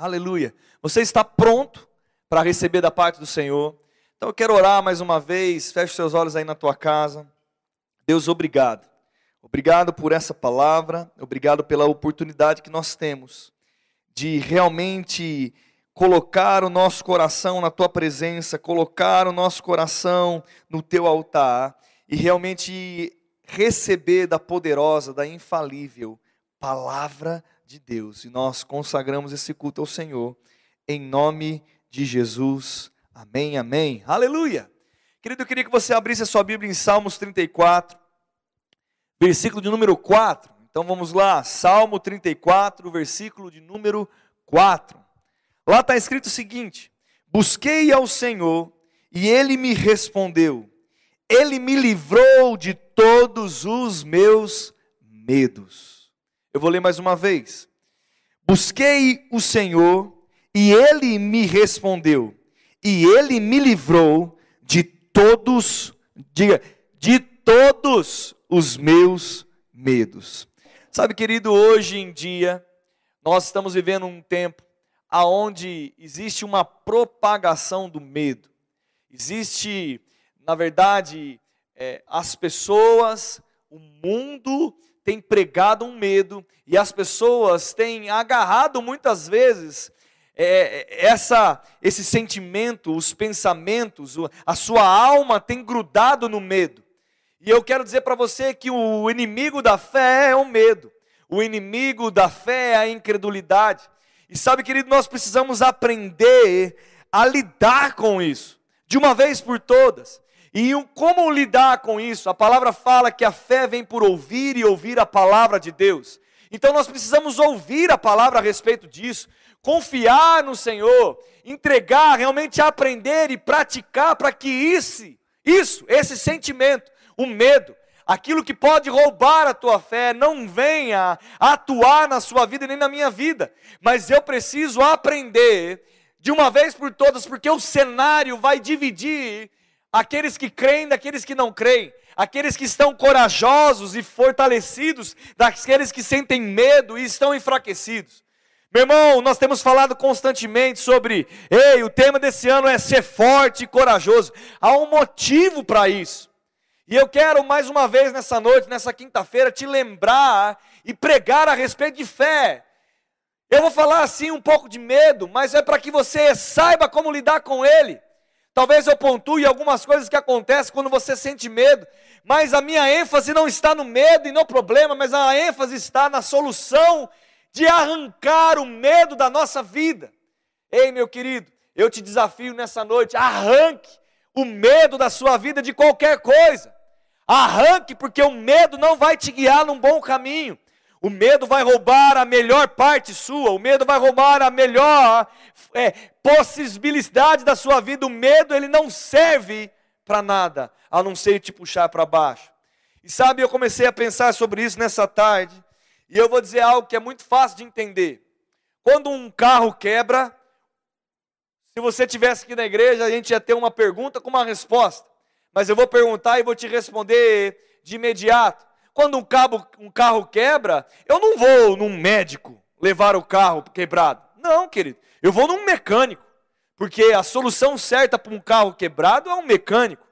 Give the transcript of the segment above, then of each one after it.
Aleluia. Você está pronto para receber da parte do Senhor? Então eu quero orar mais uma vez. Feche seus olhos aí na tua casa. Deus, obrigado. Obrigado por essa palavra. Obrigado pela oportunidade que nós temos de realmente colocar o nosso coração na tua presença, colocar o nosso coração no teu altar e realmente receber da poderosa, da infalível palavra de Deus. E nós consagramos esse culto ao Senhor em nome de Jesus. Amém, amém. Aleluia. Querido, eu queria que você abrisse a sua Bíblia em Salmos 34, versículo de número 4. Então vamos lá, Salmo 34, versículo de número 4. Lá está escrito o seguinte: Busquei ao Senhor e ele me respondeu, ele me livrou de todos os meus medos. Eu vou ler mais uma vez. Busquei o Senhor e ele me respondeu, e ele me livrou de todos, diga, de todos os meus medos. Sabe, querido, hoje em dia nós estamos vivendo um tempo aonde existe uma propagação do medo. Existe, na verdade, é, as pessoas, o mundo tem pregado um medo e as pessoas têm agarrado muitas vezes é, é essa, esse sentimento, os pensamentos, a sua alma tem grudado no medo. E eu quero dizer para você que o inimigo da fé é o medo, o inimigo da fé é a incredulidade. E sabe, querido, nós precisamos aprender a lidar com isso, de uma vez por todas. E como lidar com isso? A palavra fala que a fé vem por ouvir e ouvir a palavra de Deus. Então nós precisamos ouvir a palavra a respeito disso, confiar no Senhor, entregar, realmente aprender e praticar para que isso, isso, esse sentimento, o medo, aquilo que pode roubar a tua fé não venha atuar na sua vida nem na minha vida, mas eu preciso aprender de uma vez por todas, porque o cenário vai dividir aqueles que creem daqueles que não creem, aqueles que estão corajosos e fortalecidos daqueles que sentem medo e estão enfraquecidos. Meu irmão, nós temos falado constantemente sobre, ei, o tema desse ano é ser forte e corajoso. Há um motivo para isso. E eu quero mais uma vez nessa noite, nessa quinta-feira, te lembrar e pregar a respeito de fé. Eu vou falar assim um pouco de medo, mas é para que você saiba como lidar com ele. Talvez eu pontue algumas coisas que acontecem quando você sente medo, mas a minha ênfase não está no medo e no problema, mas a ênfase está na solução de arrancar o medo da nossa vida. Ei, meu querido, eu te desafio nessa noite, arranque o medo da sua vida de qualquer coisa. Arranque, porque o medo não vai te guiar num bom caminho. O medo vai roubar a melhor parte sua, o medo vai roubar a melhor é, possibilidade da sua vida. O medo, ele não serve para nada, a não ser te puxar para baixo. E sabe, eu comecei a pensar sobre isso nessa tarde, e eu vou dizer algo que é muito fácil de entender. Quando um carro quebra, se você tivesse aqui na igreja, a gente ia ter uma pergunta com uma resposta mas eu vou perguntar e vou te responder de imediato. Quando um, cabo, um carro quebra, eu não vou num médico levar o carro quebrado. Não, querido. Eu vou num mecânico. Porque a solução certa para um carro quebrado é um mecânico.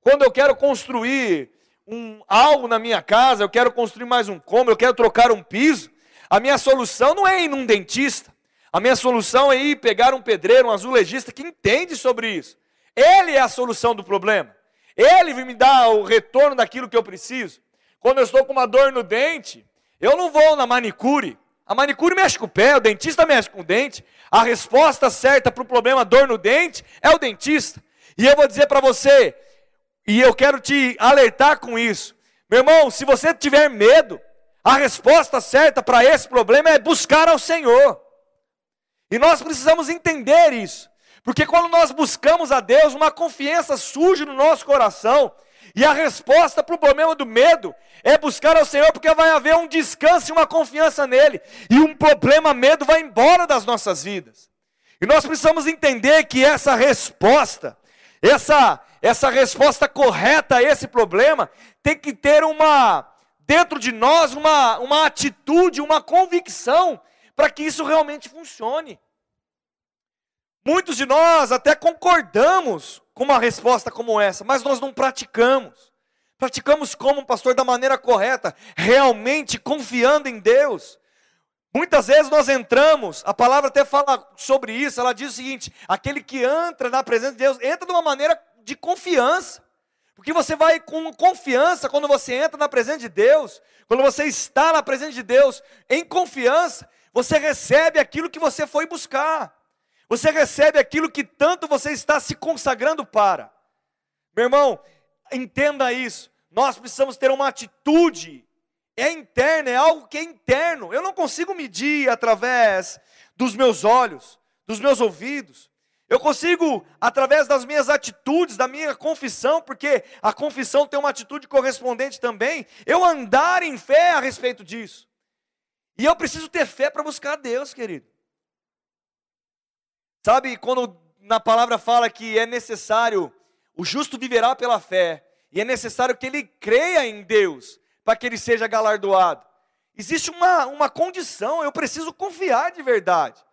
Quando eu quero construir um, algo na minha casa, eu quero construir mais um cômodo, eu quero trocar um piso, a minha solução não é ir num dentista. A minha solução é ir pegar um pedreiro, um azulejista que entende sobre isso. Ele é a solução do problema. Ele me dá o retorno daquilo que eu preciso. Quando eu estou com uma dor no dente, eu não vou na manicure. A manicure mexe com o pé, o dentista mexe com o dente. A resposta certa para o problema dor no dente é o dentista. E eu vou dizer para você, e eu quero te alertar com isso. Meu irmão, se você tiver medo, a resposta certa para esse problema é buscar ao Senhor. E nós precisamos entender isso. Porque quando nós buscamos a Deus, uma confiança surge no nosso coração. E a resposta para o problema do medo é buscar ao Senhor, porque vai haver um descanso e uma confiança nele. E um problema, medo, vai embora das nossas vidas. E nós precisamos entender que essa resposta, essa, essa resposta correta a esse problema, tem que ter uma, dentro de nós, uma, uma atitude, uma convicção, para que isso realmente funcione. Muitos de nós até concordamos com uma resposta como essa, mas nós não praticamos. Praticamos como, pastor, da maneira correta, realmente confiando em Deus. Muitas vezes nós entramos, a palavra até fala sobre isso, ela diz o seguinte: aquele que entra na presença de Deus, entra de uma maneira de confiança. Porque você vai com confiança quando você entra na presença de Deus, quando você está na presença de Deus, em confiança, você recebe aquilo que você foi buscar. Você recebe aquilo que tanto você está se consagrando para. Meu irmão, entenda isso. Nós precisamos ter uma atitude. É interna, é algo que é interno. Eu não consigo medir através dos meus olhos, dos meus ouvidos. Eu consigo, através das minhas atitudes, da minha confissão, porque a confissão tem uma atitude correspondente também, eu andar em fé a respeito disso. E eu preciso ter fé para buscar Deus, querido. Sabe, quando na palavra fala que é necessário, o justo viverá pela fé, e é necessário que ele creia em Deus, para que ele seja galardoado. Existe uma, uma condição, eu preciso confiar de verdade.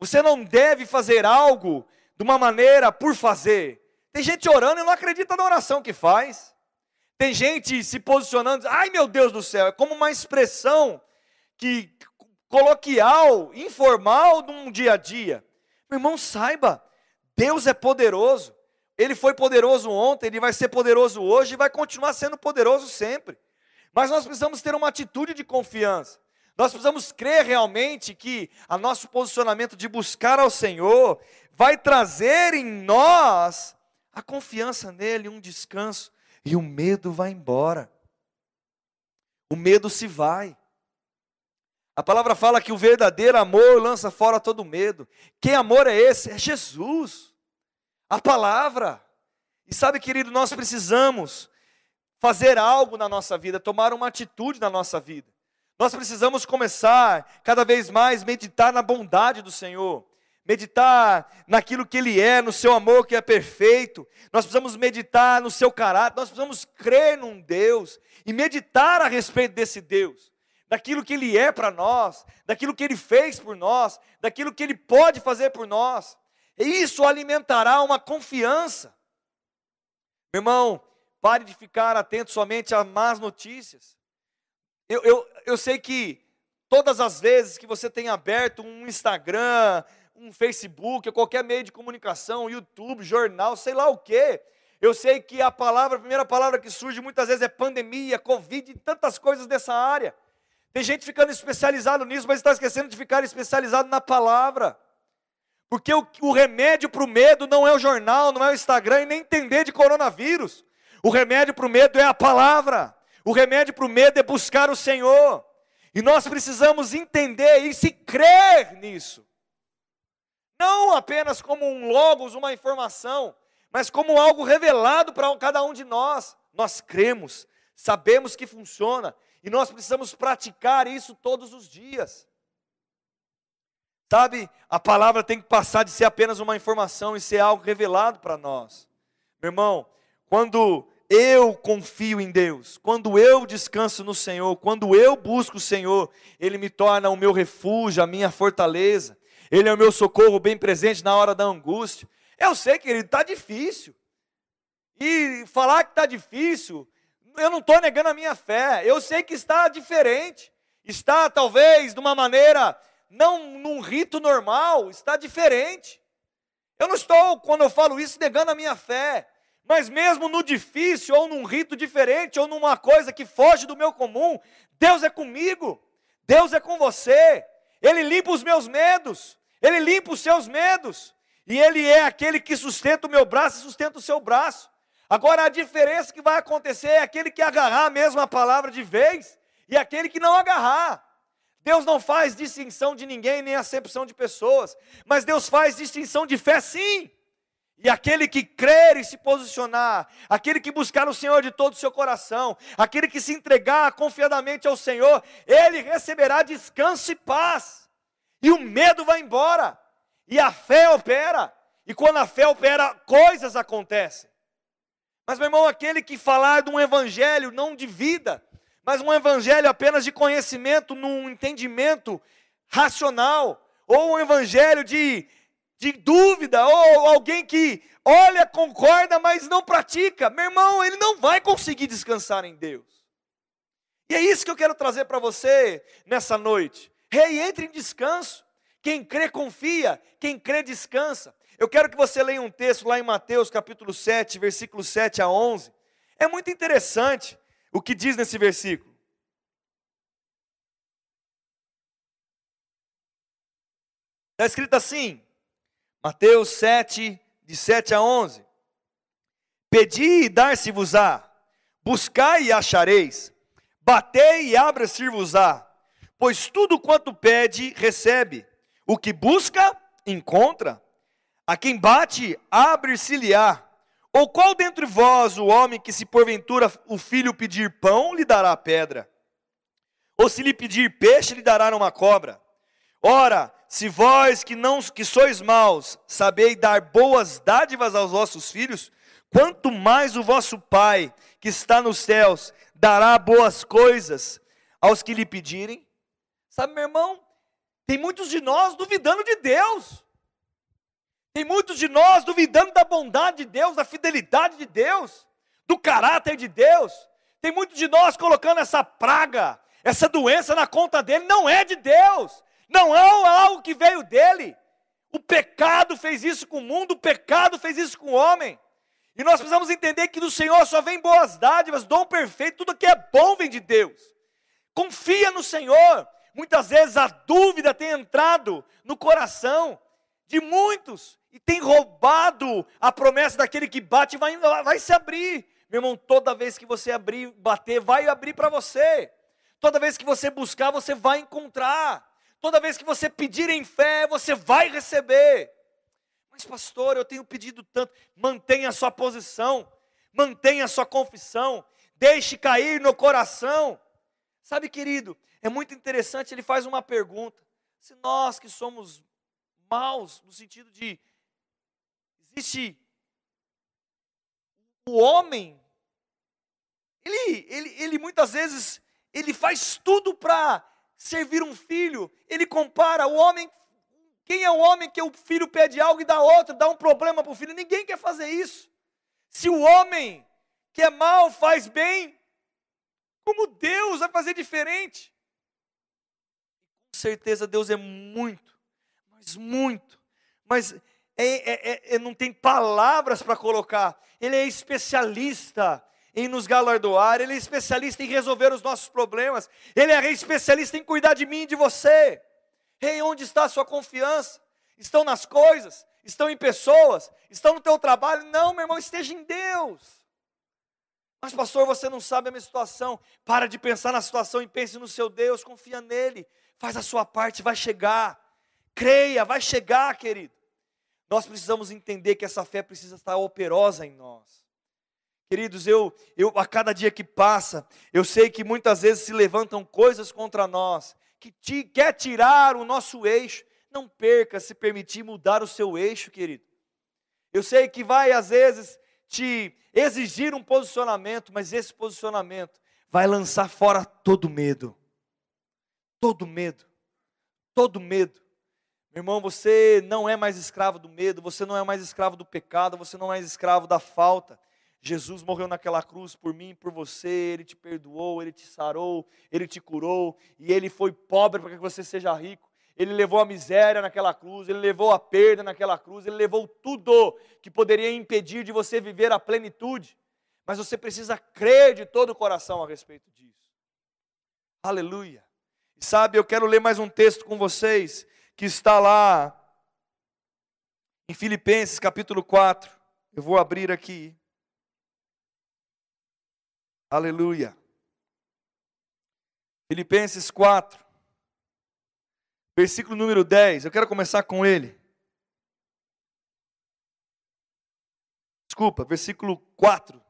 Você não deve fazer algo de uma maneira por fazer. Tem gente orando e não acredita na oração que faz. Tem gente se posicionando, ai meu Deus do céu, é como uma expressão que coloquial, informal de um dia a dia. Meu irmão, saiba, Deus é poderoso. Ele foi poderoso ontem, ele vai ser poderoso hoje e vai continuar sendo poderoso sempre. Mas nós precisamos ter uma atitude de confiança. Nós precisamos crer realmente que o nosso posicionamento de buscar ao Senhor vai trazer em nós a confiança nele, um descanso, e o medo vai embora. O medo se vai. A palavra fala que o verdadeiro amor lança fora todo medo. Que amor é esse? É Jesus. A palavra. E sabe, querido, nós precisamos fazer algo na nossa vida, tomar uma atitude na nossa vida. Nós precisamos começar cada vez mais meditar na bondade do Senhor, meditar naquilo que Ele é, no seu amor que é perfeito. Nós precisamos meditar no seu caráter, nós precisamos crer num Deus e meditar a respeito desse Deus daquilo que Ele é para nós, daquilo que Ele fez por nós, daquilo que Ele pode fazer por nós. E isso alimentará uma confiança. Meu irmão, pare de ficar atento somente a más notícias. Eu, eu, eu sei que todas as vezes que você tem aberto um Instagram, um Facebook, qualquer meio de comunicação, YouTube, jornal, sei lá o quê, eu sei que a palavra, a primeira palavra que surge muitas vezes é pandemia, Covid e tantas coisas dessa área. Tem gente ficando especializado nisso, mas está esquecendo de ficar especializado na palavra. Porque o, o remédio para o medo não é o jornal, não é o Instagram e nem entender de coronavírus. O remédio para o medo é a palavra. O remédio para o medo é buscar o Senhor. E nós precisamos entender isso e crer nisso. Não apenas como um logos, uma informação, mas como algo revelado para cada um de nós. Nós cremos, sabemos que funciona e nós precisamos praticar isso todos os dias. Sabe, a palavra tem que passar de ser apenas uma informação e ser algo revelado para nós. Meu irmão, quando eu confio em Deus, quando eu descanso no Senhor, quando eu busco o Senhor, Ele me torna o meu refúgio, a minha fortaleza, Ele é o meu socorro bem presente na hora da angústia. Eu sei, querido, está difícil. E falar que está difícil eu não estou negando a minha fé, eu sei que está diferente, está talvez de uma maneira, não num rito normal, está diferente. Eu não estou, quando eu falo isso, negando a minha fé, mas mesmo no difícil, ou num rito diferente, ou numa coisa que foge do meu comum, Deus é comigo, Deus é com você, Ele limpa os meus medos, Ele limpa os seus medos, e Ele é aquele que sustenta o meu braço e sustenta o seu braço. Agora a diferença que vai acontecer é aquele que agarrar mesmo a palavra de vez e aquele que não agarrar. Deus não faz distinção de ninguém, nem acepção de pessoas, mas Deus faz distinção de fé sim. E aquele que crer e se posicionar, aquele que buscar o Senhor de todo o seu coração, aquele que se entregar confiadamente ao Senhor, ele receberá descanso e paz. E o medo vai embora. E a fé opera. E quando a fé opera, coisas acontecem. Mas, meu irmão, aquele que falar de um evangelho não de vida, mas um evangelho apenas de conhecimento, num entendimento racional, ou um evangelho de de dúvida, ou alguém que olha, concorda, mas não pratica, meu irmão, ele não vai conseguir descansar em Deus. E é isso que eu quero trazer para você nessa noite. Rei, entre em descanso. Quem crê, confia. Quem crê, descansa. Eu quero que você leia um texto lá em Mateus capítulo 7, versículo 7 a 11. É muito interessante o que diz nesse versículo. Está escrito assim, Mateus 7, de 7 a 11: Pedi e dar-se-vos-á, buscai e achareis, batei e abra-se-vos-á, pois tudo quanto pede, recebe, o que busca, encontra, a quem bate, abre-se-lhe-á. Ou qual dentre vós o homem que, se porventura o filho pedir pão, lhe dará pedra? Ou se lhe pedir peixe, lhe dará uma cobra? Ora, se vós que não que sois maus, sabeis dar boas dádivas aos vossos filhos, quanto mais o vosso Pai, que está nos céus, dará boas coisas aos que lhe pedirem. Sabe, meu irmão, tem muitos de nós duvidando de Deus. Tem muitos de nós duvidando da bondade de Deus, da fidelidade de Deus, do caráter de Deus. Tem muitos de nós colocando essa praga, essa doença na conta dele, não é de Deus não é algo que veio dele. O pecado fez isso com o mundo, o pecado fez isso com o homem. E nós precisamos entender que do Senhor só vem boas dádivas, dom perfeito, tudo que é bom vem de Deus. Confia no Senhor. Muitas vezes a dúvida tem entrado no coração de muitos e tem roubado a promessa daquele que bate vai, vai se abrir. Meu irmão, toda vez que você abrir, bater, vai abrir para você. Toda vez que você buscar, você vai encontrar. Toda vez que você pedir em fé, você vai receber. Mas, pastor, eu tenho pedido tanto. Mantenha a sua posição, mantenha a sua confissão, deixe cair no coração. Sabe, querido, é muito interessante, ele faz uma pergunta. Se nós que somos maus, no sentido de existe o homem, ele, ele, ele muitas vezes ele faz tudo para servir um filho, ele compara o homem. Quem é o homem que o filho pede algo e dá outro, dá um problema para o filho? Ninguém quer fazer isso. Se o homem que é mal faz bem, como Deus vai fazer diferente? Com certeza Deus é muito, mas muito, mas é, é, é, é não tem palavras para colocar. Ele é especialista em nos galardoar, Ele é especialista em resolver os nossos problemas, Ele é especialista em cuidar de mim e de você. Rei, onde está a sua confiança? Estão nas coisas? Estão em pessoas? Estão no teu trabalho? Não, meu irmão, esteja em Deus. Mas, pastor, você não sabe a minha situação. Para de pensar na situação e pense no seu Deus, confia nele, faz a sua parte, vai chegar. Creia, vai chegar, querido. Nós precisamos entender que essa fé precisa estar operosa em nós. Queridos, eu, eu a cada dia que passa, eu sei que muitas vezes se levantam coisas contra nós, que te, quer tirar o nosso eixo. Não perca se permitir mudar o seu eixo, querido. Eu sei que vai às vezes te exigir um posicionamento, mas esse posicionamento vai lançar fora todo medo. Todo medo. Todo medo. Meu irmão, você não é mais escravo do medo, você não é mais escravo do pecado, você não é mais escravo da falta. Jesus morreu naquela cruz por mim, por você, Ele te perdoou, Ele te sarou, Ele te curou, e Ele foi pobre para que você seja rico. Ele levou a miséria naquela cruz, Ele levou a perda naquela cruz, Ele levou tudo que poderia impedir de você viver a plenitude. Mas você precisa crer de todo o coração a respeito disso. Aleluia. Sabe, eu quero ler mais um texto com vocês, que está lá em Filipenses capítulo 4. Eu vou abrir aqui. Aleluia. Filipenses 4, versículo número 10. Eu quero começar com ele. Desculpa, versículo 4.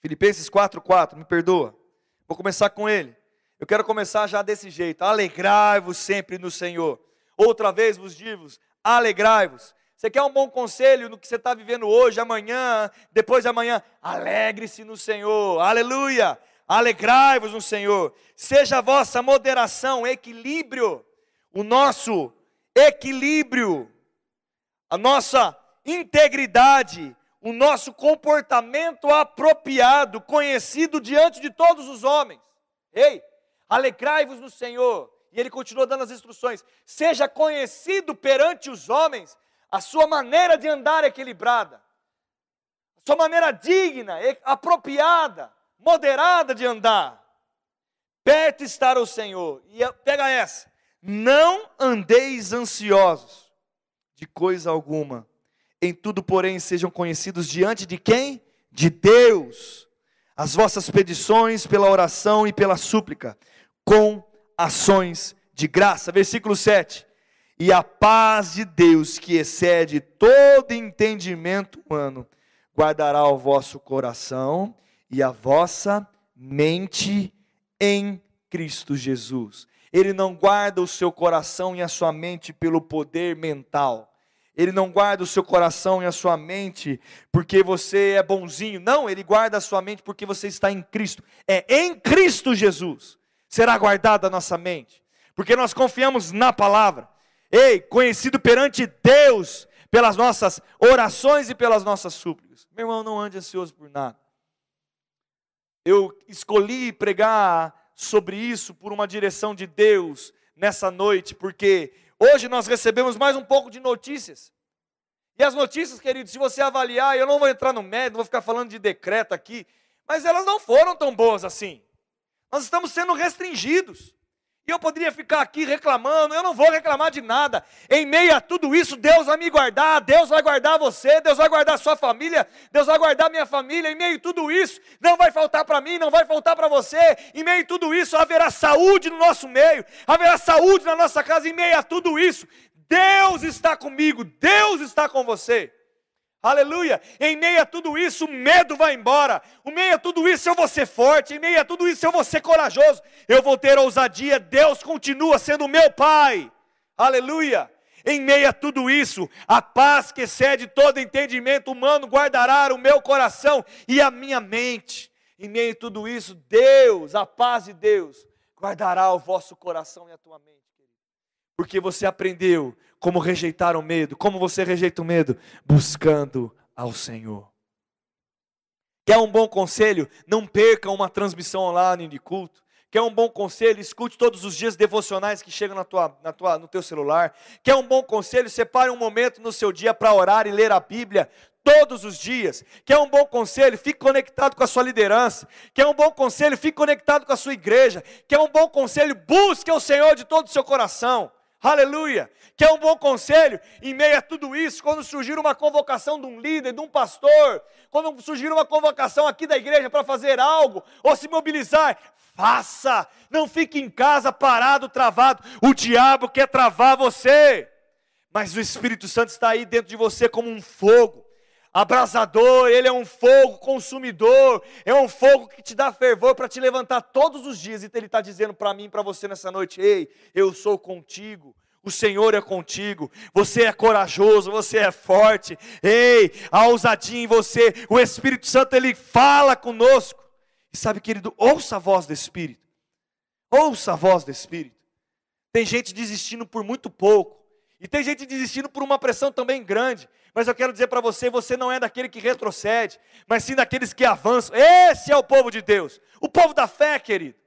Filipenses 4, 4, me perdoa. Vou começar com ele. Eu quero começar já desse jeito. Alegrai-vos sempre no Senhor. Outra vez vos digo, alegrai-vos. Você quer um bom conselho no que você está vivendo hoje, amanhã, depois de amanhã? Alegre-se no Senhor, aleluia! Alegrai-vos no Senhor, seja a vossa moderação, equilíbrio, o nosso equilíbrio, a nossa integridade, o nosso comportamento apropriado, conhecido diante de todos os homens. Ei, alegrai-vos no Senhor. E ele continua dando as instruções: seja conhecido perante os homens a sua maneira de andar equilibrada, a sua maneira digna, apropriada, moderada de andar. Perto estar o Senhor. E pega essa: não andeis ansiosos de coisa alguma. Em tudo, porém, sejam conhecidos diante de quem? De Deus. As vossas petições pela oração e pela súplica, com ações de graça. Versículo 7. E a paz de Deus, que excede todo entendimento humano, guardará o vosso coração e a vossa mente em Cristo Jesus. Ele não guarda o seu coração e a sua mente pelo poder mental. Ele não guarda o seu coração e a sua mente porque você é bonzinho. Não, ele guarda a sua mente porque você está em Cristo. É em Cristo Jesus será guardada a nossa mente, porque nós confiamos na palavra. Ei, conhecido perante Deus pelas nossas orações e pelas nossas súplicas. Meu irmão, não ande ansioso por nada. Eu escolhi pregar sobre isso por uma direção de Deus nessa noite, porque hoje nós recebemos mais um pouco de notícias. E as notícias, queridos, se você avaliar, eu não vou entrar no médio, não vou ficar falando de decreto aqui, mas elas não foram tão boas assim. Nós estamos sendo restringidos. E eu poderia ficar aqui reclamando, eu não vou reclamar de nada. Em meio a tudo isso, Deus vai me guardar, Deus vai guardar você, Deus vai guardar sua família, Deus vai guardar minha família. Em meio a tudo isso, não vai faltar para mim, não vai faltar para você. Em meio a tudo isso, haverá saúde no nosso meio, haverá saúde na nossa casa. Em meio a tudo isso, Deus está comigo, Deus está com você. Aleluia! Em meio a tudo isso, o medo vai embora. Em meio a tudo isso, eu vou ser forte. Em meio a tudo isso, eu vou ser corajoso. Eu vou ter ousadia. Deus continua sendo meu Pai. Aleluia! Em meio a tudo isso, a paz que excede todo entendimento humano guardará o meu coração e a minha mente. Em meio a tudo isso, Deus, a paz de Deus, guardará o vosso coração e a tua mente. Porque você aprendeu como rejeitar o medo. Como você rejeita o medo? Buscando ao Senhor. Quer um bom conselho? Não perca uma transmissão online de culto. Quer um bom conselho? Escute todos os dias devocionais que chegam na tua, na tua, no teu celular. Quer um bom conselho? Separe um momento no seu dia para orar e ler a Bíblia todos os dias. Quer um bom conselho? Fique conectado com a sua liderança. Quer um bom conselho? Fique conectado com a sua igreja. Quer um bom conselho? Busque o Senhor de todo o seu coração. Aleluia. Quer um bom conselho? Em meio a tudo isso, quando surgir uma convocação de um líder, de um pastor, quando surgir uma convocação aqui da igreja para fazer algo ou se mobilizar, faça. Não fique em casa parado, travado. O diabo quer travar você. Mas o Espírito Santo está aí dentro de você como um fogo abrasador, ele é um fogo consumidor, é um fogo que te dá fervor para te levantar todos os dias. E ele está dizendo para mim, para você nessa noite: Ei, eu sou contigo. O Senhor é contigo, você é corajoso, você é forte. Ei, a ousadia em você, o Espírito Santo ele fala conosco. E sabe, querido, ouça a voz do Espírito. Ouça a voz do Espírito. Tem gente desistindo por muito pouco. E tem gente desistindo por uma pressão também grande. Mas eu quero dizer para você: você não é daquele que retrocede, mas sim daqueles que avançam. Esse é o povo de Deus, o povo da fé, querido.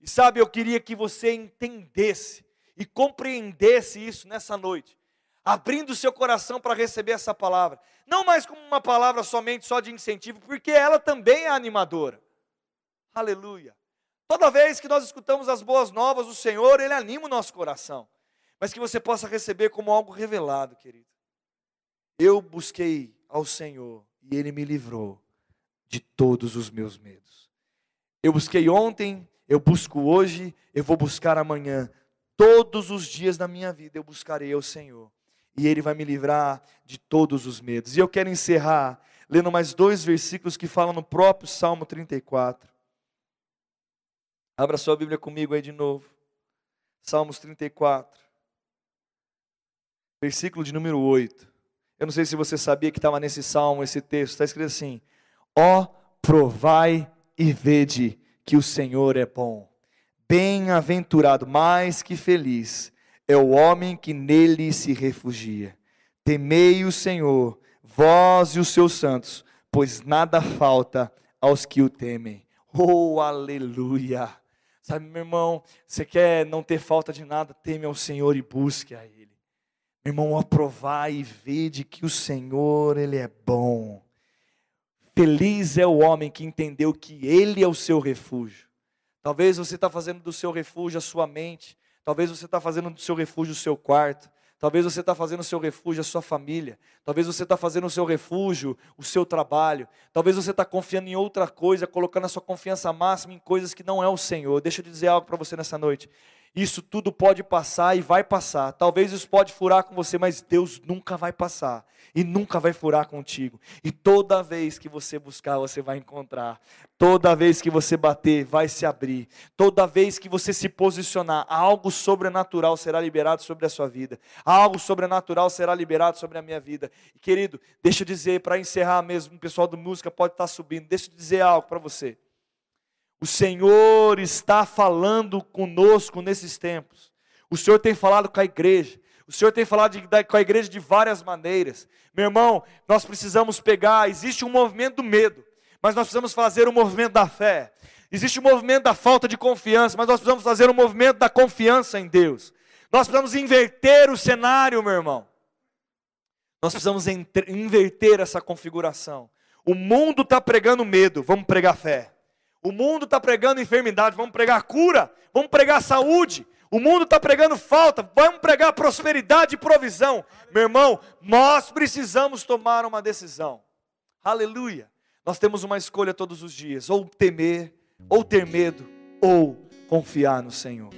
E sabe, eu queria que você entendesse e compreendesse isso nessa noite, abrindo o seu coração para receber essa palavra. Não mais como uma palavra somente só de incentivo, porque ela também é animadora. Aleluia. Toda vez que nós escutamos as boas novas do Senhor, Ele anima o nosso coração mas que você possa receber como algo revelado, querido. Eu busquei ao Senhor e Ele me livrou de todos os meus medos. Eu busquei ontem, eu busco hoje, eu vou buscar amanhã. Todos os dias da minha vida eu buscarei ao Senhor e Ele vai me livrar de todos os medos. E eu quero encerrar lendo mais dois versículos que falam no próprio Salmo 34. Abra sua Bíblia comigo aí de novo. Salmos 34 versículo de número 8. Eu não sei se você sabia que estava nesse salmo, esse texto, está escrito assim: Ó, oh, provai e vede que o Senhor é bom. Bem-aventurado, mais que feliz, é o homem que nele se refugia. Temei o Senhor, vós e os seus santos, pois nada falta aos que o temem. Oh, aleluia! Sabe, meu irmão, você quer não ter falta de nada, teme ao Senhor e busque a Ele. Irmão, aprovar e ver de que o Senhor, Ele é bom. Feliz é o homem que entendeu que Ele é o seu refúgio. Talvez você está fazendo do seu refúgio a sua mente. Talvez você está fazendo do seu refúgio o seu quarto. Talvez você está fazendo o seu refúgio a sua família. Talvez você está fazendo o seu refúgio o seu trabalho. Talvez você está confiando em outra coisa, colocando a sua confiança máxima em coisas que não é o Senhor. Deixa eu dizer algo para você nessa noite. Isso tudo pode passar e vai passar. Talvez isso pode furar com você, mas Deus nunca vai passar e nunca vai furar contigo. E toda vez que você buscar, você vai encontrar. Toda vez que você bater, vai se abrir. Toda vez que você se posicionar, algo sobrenatural será liberado sobre a sua vida. Algo sobrenatural será liberado sobre a minha vida. E querido, deixa eu dizer para encerrar mesmo, o pessoal do música pode estar subindo. Deixa eu dizer algo para você. O Senhor está falando conosco nesses tempos. O Senhor tem falado com a igreja. O Senhor tem falado de, da, com a igreja de várias maneiras. Meu irmão, nós precisamos pegar. Existe um movimento do medo, mas nós precisamos fazer o um movimento da fé. Existe o um movimento da falta de confiança, mas nós precisamos fazer o um movimento da confiança em Deus. Nós precisamos inverter o cenário, meu irmão. Nós precisamos inverter essa configuração. O mundo está pregando medo, vamos pregar fé. O mundo está pregando enfermidade, vamos pregar cura, vamos pregar saúde. O mundo está pregando falta, vamos pregar prosperidade e provisão. Meu irmão, nós precisamos tomar uma decisão. Aleluia. Nós temos uma escolha todos os dias: ou temer, ou ter medo, ou confiar no Senhor.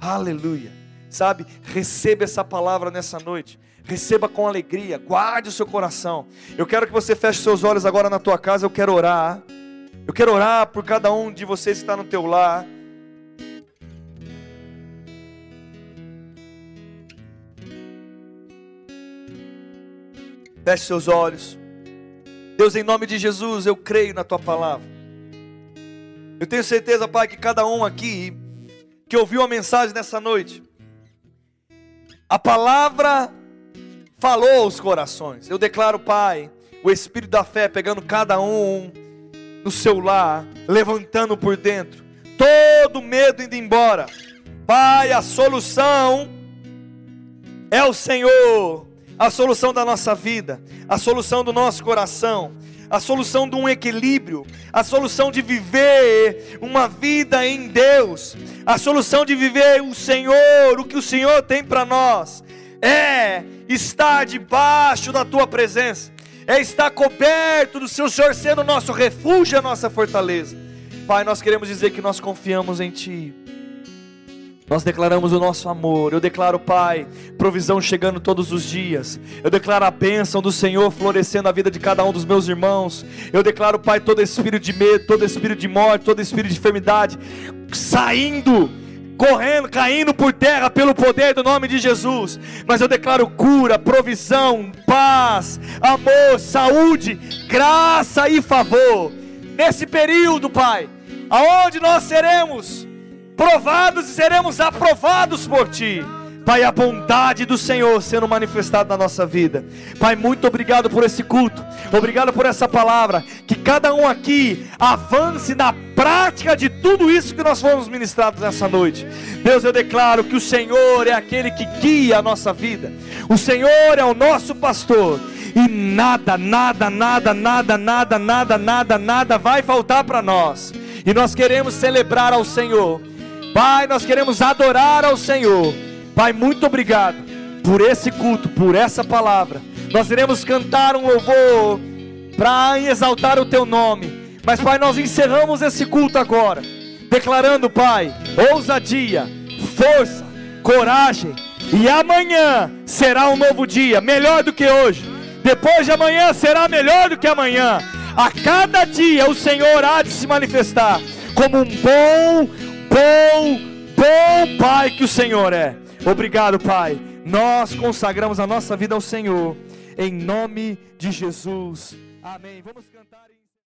Aleluia. Sabe, receba essa palavra nessa noite. Receba com alegria, guarde o seu coração. Eu quero que você feche seus olhos agora na tua casa. Eu quero orar. Eu quero orar por cada um de vocês que está no teu lar. Feche seus olhos. Deus, em nome de Jesus, eu creio na tua palavra. Eu tenho certeza, Pai, que cada um aqui que ouviu a mensagem nessa noite, a palavra falou aos corações. Eu declaro, Pai, o Espírito da fé pegando cada um no seu lar, levantando por dentro, todo medo indo embora. Pai, a solução é o Senhor, a solução da nossa vida, a solução do nosso coração, a solução de um equilíbrio, a solução de viver uma vida em Deus, a solução de viver o Senhor, o que o Senhor tem para nós, é estar debaixo da tua presença é estar coberto do seu Senhor sendo o nosso refúgio, a nossa fortaleza. Pai, nós queremos dizer que nós confiamos em Ti. Nós declaramos o nosso amor. Eu declaro, Pai, provisão chegando todos os dias. Eu declaro a bênção do Senhor florescendo a vida de cada um dos meus irmãos. Eu declaro, Pai, todo espírito de medo, todo espírito de morte, todo espírito de enfermidade saindo correndo, caindo por terra pelo poder do nome de Jesus. Mas eu declaro cura, provisão, paz, amor, saúde, graça e favor. Nesse período, Pai, aonde nós seremos provados e seremos aprovados por Ti. Pai, a bondade do Senhor sendo manifestada na nossa vida. Pai, muito obrigado por esse culto. Obrigado por essa palavra. Que cada um aqui avance na prática de tudo isso que nós fomos ministrados nessa noite. Deus, eu declaro que o Senhor é aquele que guia a nossa vida. O Senhor é o nosso pastor. E nada, nada, nada, nada, nada, nada, nada, nada vai faltar para nós. E nós queremos celebrar ao Senhor. Pai, nós queremos adorar ao Senhor Pai, muito obrigado por esse culto, por essa palavra. Nós iremos cantar um louvor para exaltar o teu nome. Mas, Pai, nós encerramos esse culto agora, declarando, Pai, ousadia, força, coragem. E amanhã será um novo dia, melhor do que hoje. Depois de amanhã será melhor do que amanhã. A cada dia o Senhor há de se manifestar como um bom, bom, bom Pai que o Senhor é. Obrigado, Pai. Nós consagramos a nossa vida ao Senhor, em nome de Jesus. Amém. Vamos cantar.